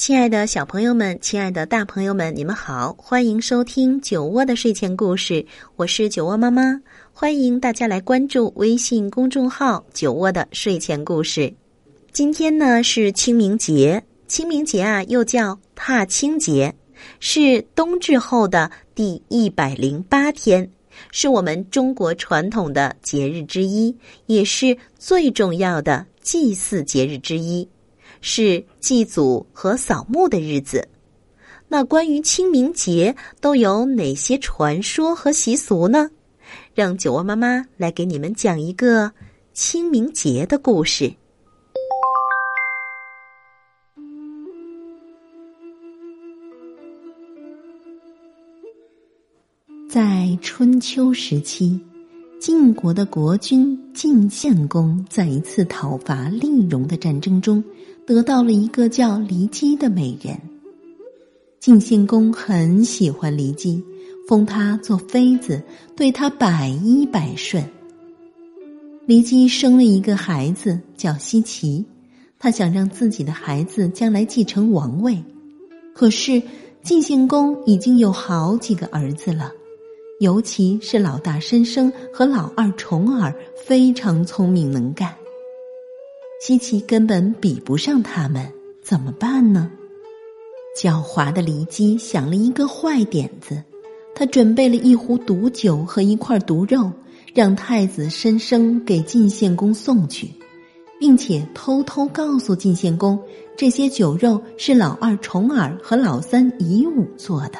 亲爱的小朋友们，亲爱的大朋友们，你们好，欢迎收听酒窝的睡前故事，我是酒窝妈妈，欢迎大家来关注微信公众号“酒窝的睡前故事”。今天呢是清明节，清明节啊又叫踏青节，是冬至后的第一百零八天，是我们中国传统的节日之一，也是最重要的祭祀节日之一。是祭祖和扫墓的日子。那关于清明节都有哪些传说和习俗呢？让酒窝妈妈来给你们讲一个清明节的故事。在春秋时期，晋国的国君晋献公在一次讨伐厉戎的战争中。得到了一个叫骊姬的美人，晋献公很喜欢骊姬，封她做妃子，对她百依百顺。骊姬生了一个孩子叫奚齐，他想让自己的孩子将来继承王位，可是晋献公已经有好几个儿子了，尤其是老大申生和老二重耳非常聪明能干。西岐根本比不上他们，怎么办呢？狡猾的骊姬想了一个坏点子，他准备了一壶毒酒和一块毒肉，让太子申生给晋献公送去，并且偷偷告诉晋献公，这些酒肉是老二重耳和老三夷吾做的。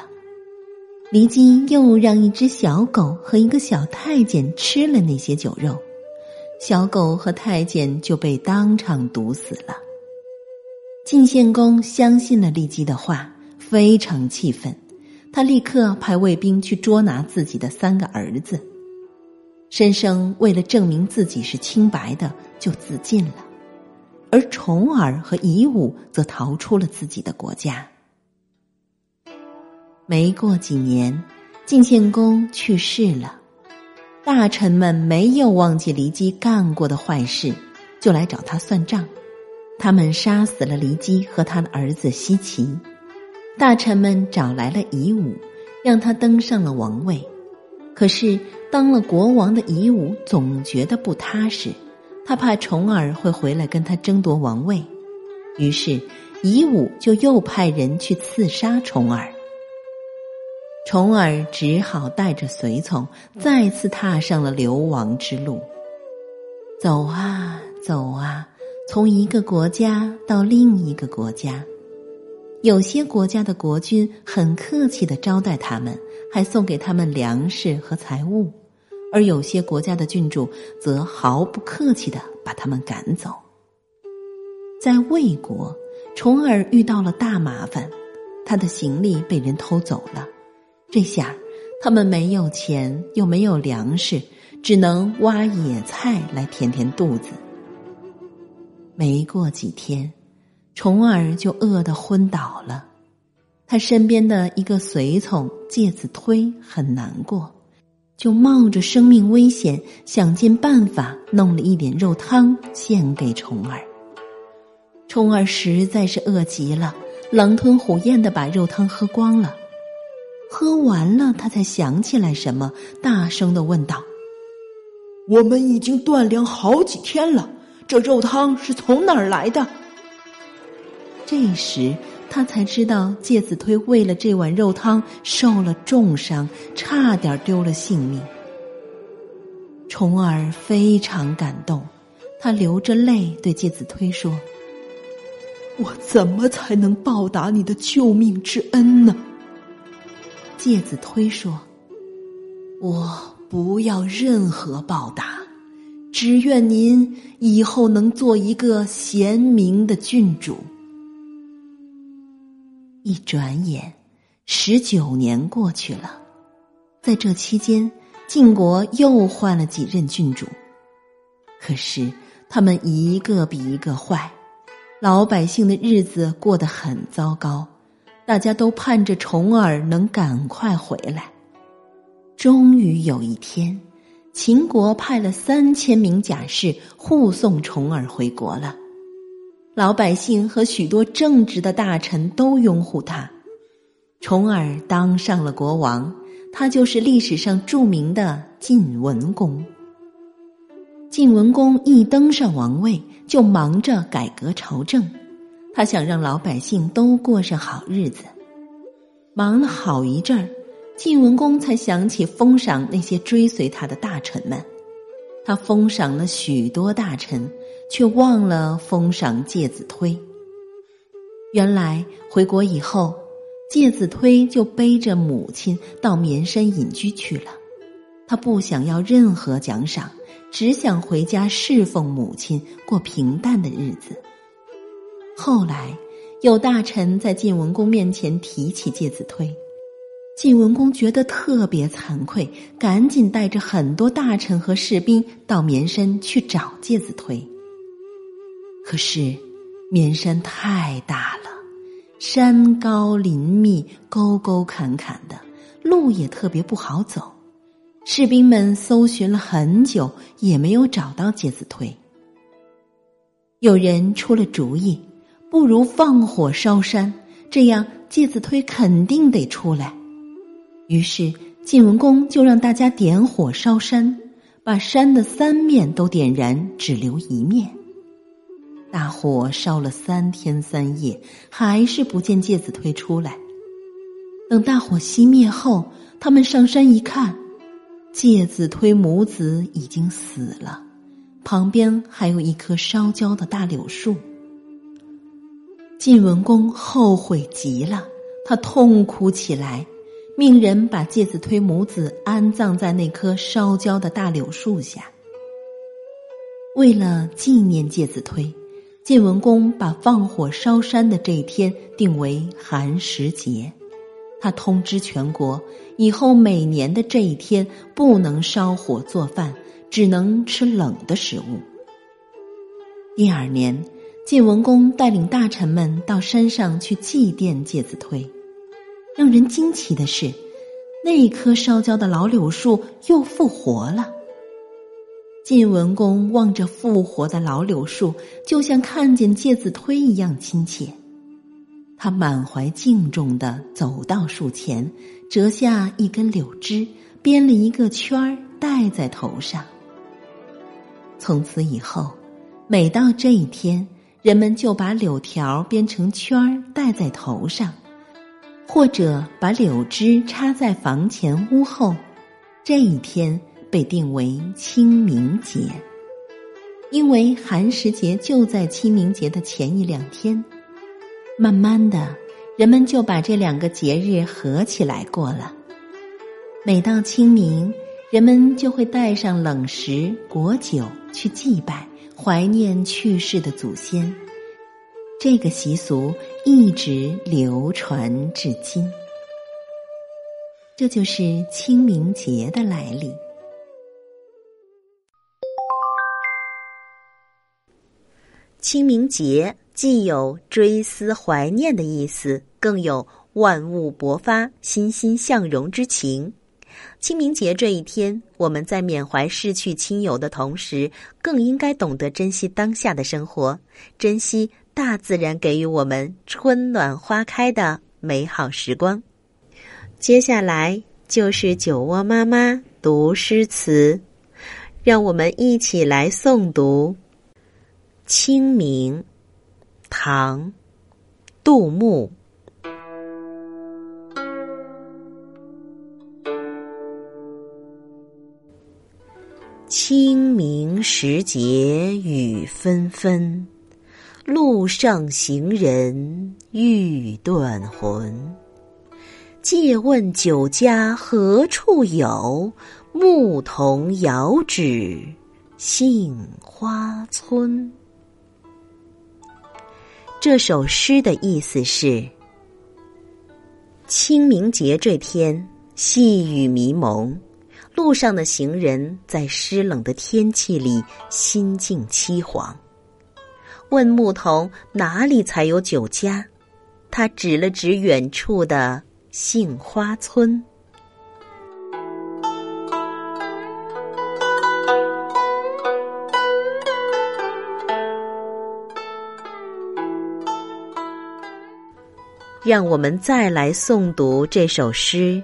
骊姬又让一只小狗和一个小太监吃了那些酒肉。小狗和太监就被当场毒死了。晋献公相信了骊姬的话，非常气愤，他立刻派卫兵去捉拿自己的三个儿子。申生为了证明自己是清白的，就自尽了，而重耳和夷吾则逃出了自己的国家。没过几年，晋献公去世了。大臣们没有忘记骊姬干过的坏事，就来找他算账。他们杀死了骊姬和他的儿子奚齐。大臣们找来了夷吾，让他登上了王位。可是当了国王的夷吾总觉得不踏实，他怕重耳会回来跟他争夺王位，于是夷吾就又派人去刺杀重耳。重耳只好带着随从再次踏上了流亡之路。走啊走啊，从一个国家到另一个国家，有些国家的国君很客气的招待他们，还送给他们粮食和财物；而有些国家的郡主则毫不客气的把他们赶走。在魏国，重耳遇到了大麻烦，他的行李被人偷走了。这下，他们没有钱，又没有粮食，只能挖野菜来填填肚子。没过几天，重儿就饿得昏倒了。他身边的一个随从介子推很难过，就冒着生命危险，想尽办法弄了一点肉汤献给重耳。重耳实在是饿极了，狼吞虎咽的把肉汤喝光了。喝完了，他才想起来什么，大声的问道：“我们已经断粮好几天了，这肉汤是从哪儿来的？”这时，他才知道介子推为了这碗肉汤受了重伤，差点丢了性命。重耳非常感动，他流着泪对介子推说：“我怎么才能报答你的救命之恩呢？”介子推说：“我不要任何报答，只愿您以后能做一个贤明的郡主，一转眼，十九年过去了。在这期间，晋国又换了几任郡主，可是他们一个比一个坏，老百姓的日子过得很糟糕，大家都盼着重耳能赶快回来。终于有一天，秦国派了三千名甲士护送重耳回国了。老百姓和许多正直的大臣都拥护他，重耳当上了国王。他就是历史上著名的晋文公。晋文公一登上王位，就忙着改革朝政，他想让老百姓都过上好日子。忙了好一阵儿，晋文公才想起封赏那些追随他的大臣们。他封赏了许多大臣。却忘了封赏介子推。原来回国以后，介子推就背着母亲到绵山隐居去了。他不想要任何奖赏，只想回家侍奉母亲，过平淡的日子。后来有大臣在晋文公面前提起介子推，晋文公觉得特别惭愧，赶紧带着很多大臣和士兵到绵山去找介子推。可是，绵山太大了，山高林密，沟沟坎坎的，路也特别不好走。士兵们搜寻了很久，也没有找到介子推。有人出了主意，不如放火烧山，这样介子推肯定得出来。于是晋文公就让大家点火烧山，把山的三面都点燃，只留一面。大火烧了三天三夜，还是不见介子推出来。等大火熄灭后，他们上山一看，介子推母子已经死了，旁边还有一棵烧焦的大柳树。晋文公后悔极了，他痛哭起来，命人把介子推母子安葬在那棵烧焦的大柳树下。为了纪念介子推。晋文公把放火烧山的这一天定为寒食节，他通知全国，以后每年的这一天不能烧火做饭，只能吃冷的食物。第二年，晋文公带领大臣们到山上去祭奠介子推，让人惊奇的是，那棵烧焦的老柳树又复活了。晋文公望着复活的老柳树，就像看见介子推一样亲切。他满怀敬重的走到树前，折下一根柳枝，编了一个圈儿戴在头上。从此以后，每到这一天，人们就把柳条编成圈儿戴在头上，或者把柳枝插在房前屋后。这一天。被定为清明节，因为寒食节就在清明节的前一两天。慢慢的，人们就把这两个节日合起来过了。每到清明，人们就会带上冷食、果酒去祭拜，怀念去世的祖先。这个习俗一直流传至今。这就是清明节的来历。清明节既有追思怀念的意思，更有万物勃发、欣欣向荣之情。清明节这一天，我们在缅怀逝去亲友的同时，更应该懂得珍惜当下的生活，珍惜大自然给予我们春暖花开的美好时光。接下来就是酒窝妈妈读诗词，让我们一起来诵读。清明，唐，杜牧。清明时节雨纷纷，路上行人欲断魂。借问酒家何处有？牧童遥指杏花村。这首诗的意思是：清明节这天，细雨迷蒙，路上的行人在湿冷的天气里心境凄惶。问牧童哪里才有酒家，他指了指远处的杏花村。让我们再来诵读这首诗《